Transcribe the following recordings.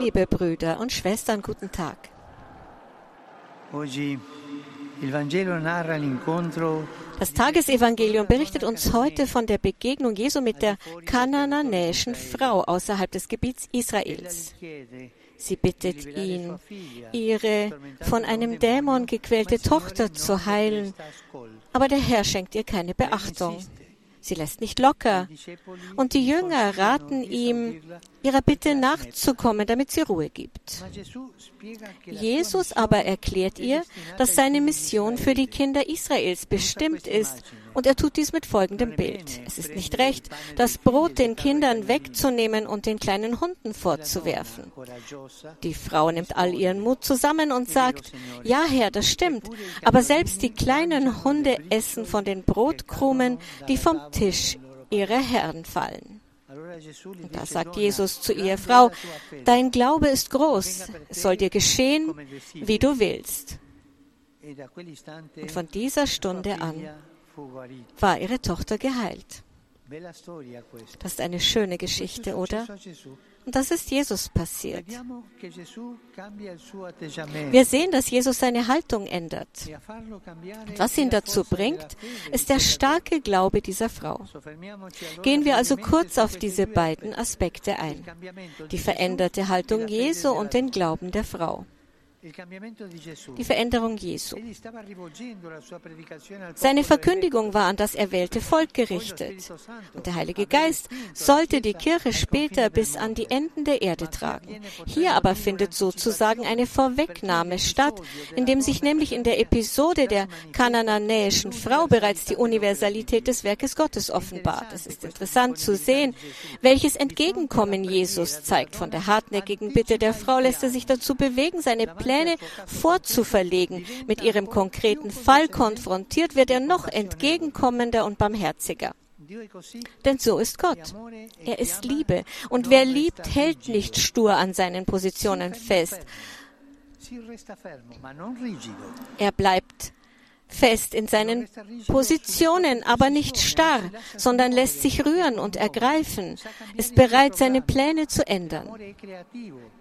Liebe Brüder und Schwestern, guten Tag. Das Tagesevangelium berichtet uns heute von der Begegnung Jesu mit der kananäischen Frau außerhalb des Gebiets Israels. Sie bittet ihn, ihre von einem Dämon gequälte Tochter zu heilen, aber der Herr schenkt ihr keine Beachtung. Sie lässt nicht locker. Und die Jünger raten ihm, ihrer Bitte nachzukommen, damit sie Ruhe gibt. Jesus aber erklärt ihr, dass seine Mission für die Kinder Israels bestimmt ist und er tut dies mit folgendem Bild. Es ist nicht recht, das Brot den Kindern wegzunehmen und den kleinen Hunden vorzuwerfen. Die Frau nimmt all ihren Mut zusammen und sagt, ja Herr, das stimmt, aber selbst die kleinen Hunde essen von den Brotkrumen, die vom Tisch ihrer Herren fallen. Und da sagt Jesus zu ihr, Frau, dein Glaube ist groß, es soll dir geschehen, wie du willst. Und von dieser Stunde an war ihre Tochter geheilt. Das ist eine schöne Geschichte, oder? Und das ist Jesus passiert. Wir sehen, dass Jesus seine Haltung ändert. Und was ihn dazu bringt, ist der starke Glaube dieser Frau. Gehen wir also kurz auf diese beiden Aspekte ein. Die veränderte Haltung Jesu und den Glauben der Frau. Die Veränderung Jesu. Seine Verkündigung war an das erwählte Volk gerichtet. Und der Heilige Geist sollte die Kirche später bis an die Enden der Erde tragen. Hier aber findet sozusagen eine Vorwegnahme statt, indem sich nämlich in der Episode der kananäischen Frau bereits die Universalität des Werkes Gottes offenbart. Es ist interessant zu sehen, welches Entgegenkommen Jesus zeigt. Von der hartnäckigen Bitte der Frau lässt er sich dazu bewegen, seine Pläne Pläne vorzuverlegen. Mit ihrem konkreten Fall konfrontiert wird er noch entgegenkommender und barmherziger. Denn so ist Gott. Er ist Liebe. Und wer liebt, hält nicht stur an seinen Positionen fest. Er bleibt fest in seinen Positionen, aber nicht starr, sondern lässt sich rühren und ergreifen, ist bereit, seine Pläne zu ändern.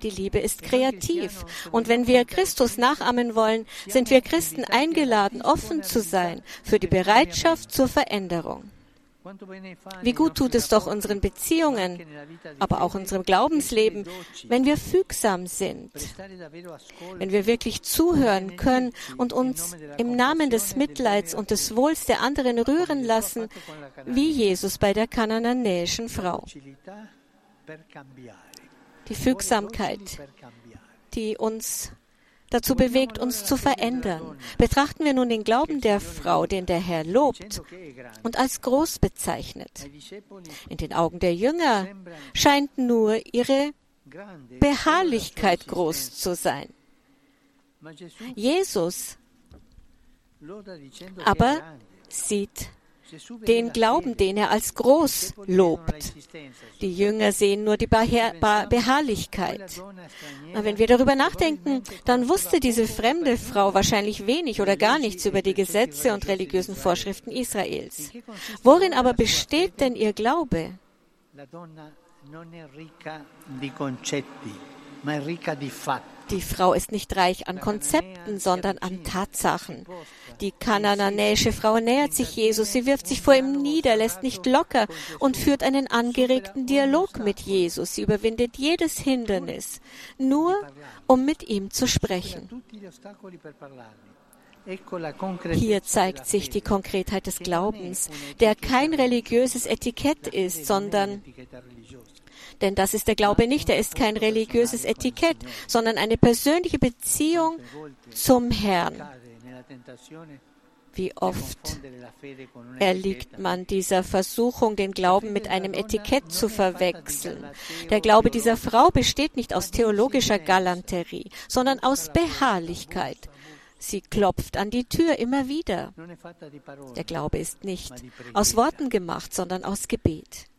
Die Liebe ist kreativ. Und wenn wir Christus nachahmen wollen, sind wir Christen eingeladen, offen zu sein für die Bereitschaft zur Veränderung. Wie gut tut es doch unseren Beziehungen, aber auch unserem Glaubensleben, wenn wir fügsam sind, wenn wir wirklich zuhören können und uns im Namen des Mitleids und des Wohls der anderen rühren lassen, wie Jesus bei der kananäischen Frau. Die Fügsamkeit, die uns dazu bewegt, uns zu verändern. Betrachten wir nun den Glauben der Frau, den der Herr lobt und als groß bezeichnet. In den Augen der Jünger scheint nur ihre Beharrlichkeit groß zu sein. Jesus aber sieht den Glauben, den er als groß lobt. Die Jünger sehen nur die Beharrlichkeit. Aber wenn wir darüber nachdenken, dann wusste diese fremde Frau wahrscheinlich wenig oder gar nichts über die Gesetze und religiösen Vorschriften Israels. Worin aber besteht denn ihr Glaube? Die Frau ist nicht reich an Konzepten, sondern an Tatsachen. Die kananäische Frau nähert sich Jesus, sie wirft sich vor ihm nieder, lässt nicht locker und führt einen angeregten Dialog mit Jesus. Sie überwindet jedes Hindernis, nur um mit ihm zu sprechen. Hier zeigt sich die Konkretheit des Glaubens, der kein religiöses Etikett ist, sondern denn das ist der Glaube nicht, er ist kein religiöses Etikett, sondern eine persönliche Beziehung zum Herrn. Wie oft erliegt man dieser Versuchung, den Glauben mit einem Etikett zu verwechseln. Der Glaube dieser Frau besteht nicht aus theologischer Galanterie, sondern aus Beharrlichkeit. Sie klopft an die Tür immer wieder. Der Glaube ist nicht aus Worten gemacht, sondern aus Gebet.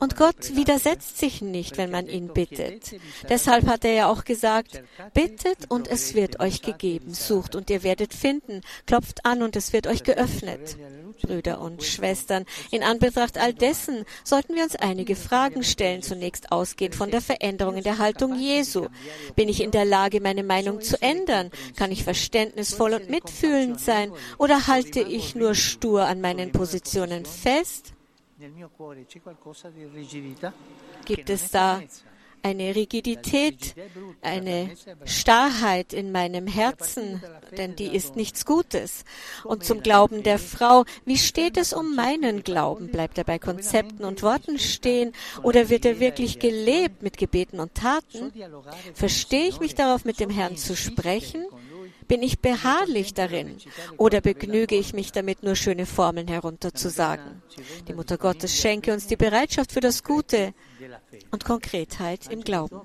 Und Gott widersetzt sich nicht, wenn man ihn bittet. Deshalb hat er ja auch gesagt, bittet und es wird euch gegeben, sucht und ihr werdet finden, klopft an und es wird euch geöffnet. Brüder und Schwestern, in Anbetracht all dessen sollten wir uns einige Fragen stellen, zunächst ausgehend von der Veränderung in der Haltung Jesu. Bin ich in der Lage, meine Meinung zu ändern? Kann ich verständnisvoll und mitfühlend sein? Oder halte ich nur stur an meinen Positionen fest? Gibt es da eine Rigidität, eine Starrheit in meinem Herzen, denn die ist nichts Gutes. Und zum Glauben der Frau, wie steht es um meinen Glauben? Bleibt er bei Konzepten und Worten stehen oder wird er wirklich gelebt mit Gebeten und Taten? Verstehe ich mich darauf, mit dem Herrn zu sprechen? Bin ich beharrlich darin oder begnüge ich mich damit, nur schöne Formeln herunterzusagen? Die Mutter Gottes schenke uns die Bereitschaft für das Gute und Konkretheit im Glauben.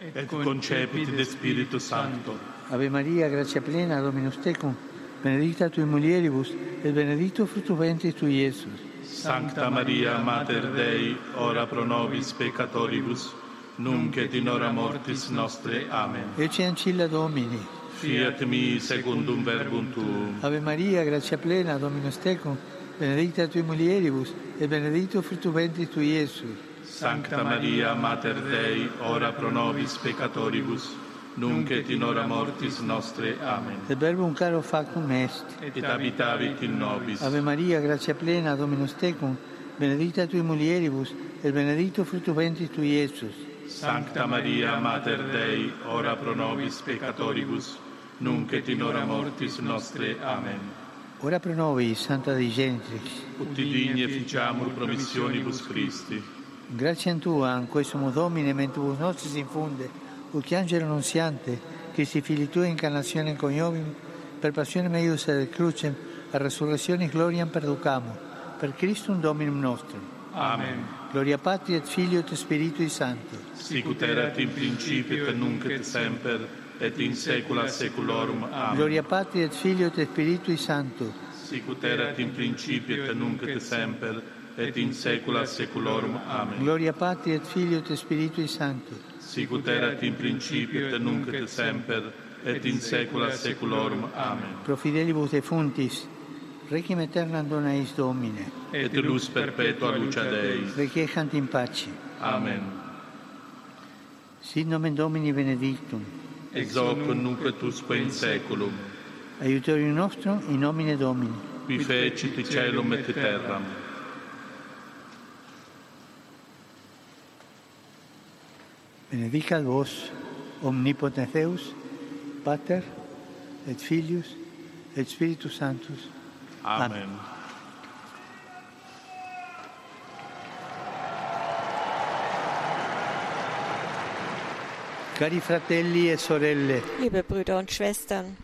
Et concepit de Spiritu Santo. Ave Maria, grazia plena, Dominus tecum, benedicta tui mulieribus, et benedictus fructus ventris tui, Iesus. Sancta Maria, Mater Dei, ora pro nobis peccatoribus, nunc et in hora mortis nostre. Amen. Ecce ancilla Domini. Fiat mi secundum verbum tuum. Ave Maria, grazia plena, Dominus tecum, benedicta tui mulieribus, et benedictus fructus ventris tui, Iesus. Sancta Maria, Mater Dei, ora pro nobis peccatoribus, nunc et in hora mortis nostre. Amen. Et verbum caro factum est. Et habitavit in nobis. Ave Maria, grazia plena, Dominus tecum, benedicta tui mulieribus, et benedictus fructus ventris tui, Iesus. Sancta Maria, Mater Dei, ora pro nobis peccatoribus, nunc et in hora mortis nostre. Amen. Ora pro nobis, Santa Dei Genitrix, Ut digne ficiamur promissionibus Christi. Grazie a Tua, in questo Domine, mentibus nostris infunde, ut angelo nunziante, Christi Fili Tua incarnazione coniovim, per passione meius et crucem, a resurrectionis gloriam perducamo, per Christum Dominum nostrum. Amen. Gloria Patri et Filio et Spiritui Sancto. Sicut erat in principio et nunc et semper, et in saecula saeculorum. Amen. Gloria Patri et Filio et Spiritui Sancto. Sicut erat in principio et nunc et semper, et in saecula saeculorum. Amen. Gloria Patri et Filio et Spiritui Sancto. Sicut erat in principio et nunc et semper, et in saecula saeculorum. Amen. Pro fidelibus defuntis, requiem aeternam dona eis Domine. Et luz perpetua lucia Dei. Requiescant in pace. Amen. Sit nomen Domini benedictum. Ex hoc nunc et usque in saeculum. Aiutorium nostrum in nomine Domini. Qui fecit caelum et terram. Benedicat vos, omnipotens Deus, Pater, et Filius, et Spiritus Sanctus. Amen. Cari fratelli e sorelle, Liebe Brüder und Schwestern,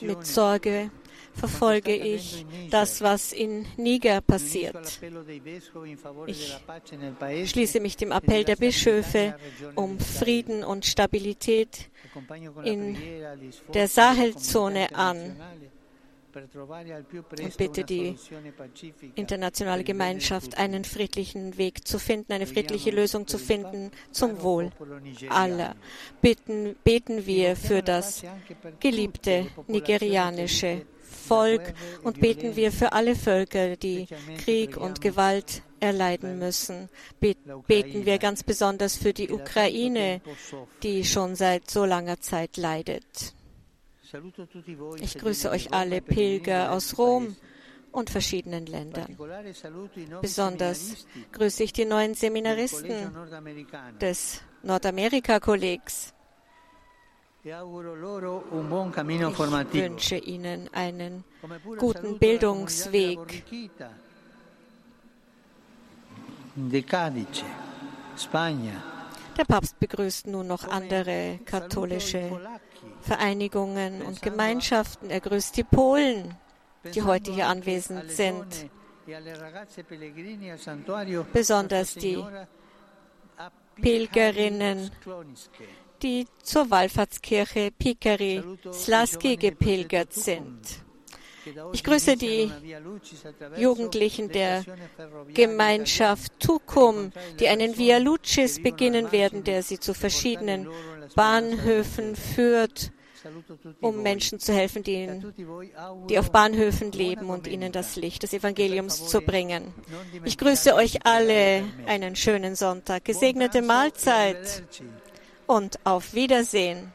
mit Sorge verfolge ich das, was in Niger passiert. Ich schließe mich dem Appell der Bischöfe um Frieden und Stabilität in der Sahelzone an und bitte die internationale Gemeinschaft einen friedlichen Weg zu finden, eine friedliche Lösung zu finden zum Wohl aller. Bitten, beten wir für das geliebte nigerianische Volk und beten wir für alle Völker, die Krieg und Gewalt erleiden müssen. Bet- Beten wir ganz besonders für die Ukraine, die schon seit so langer Zeit leidet. Ich grüße euch alle Pilger aus Rom und verschiedenen Ländern. Besonders grüße ich die neuen Seminaristen des Nordamerika-Kollegs. Ich E Ich wünsche Ihnen einen guten Bildungsweg. De Cadice, Spagna, Der Papst begrüßt nun noch andere katholische Vereinigungen und Gemeinschaften. Er grüßt die Polen, die heute hier anwesend sind. Besonders die Pilgerinnen, die zur Wallfahrtskirche Pikari Slaski gepilgert sind. Ich grüße die Jugendlichen der Gemeinschaft Tukum, die einen Via Lucis beginnen werden, der sie zu verschiedenen Bahnhöfen führt, um Menschen zu helfen, die, die auf Bahnhöfen leben und ihnen das Licht des Evangeliums zu bringen. Ich grüße euch alle einen schönen Sonntag, gesegnete Mahlzeit und auf Wiedersehen.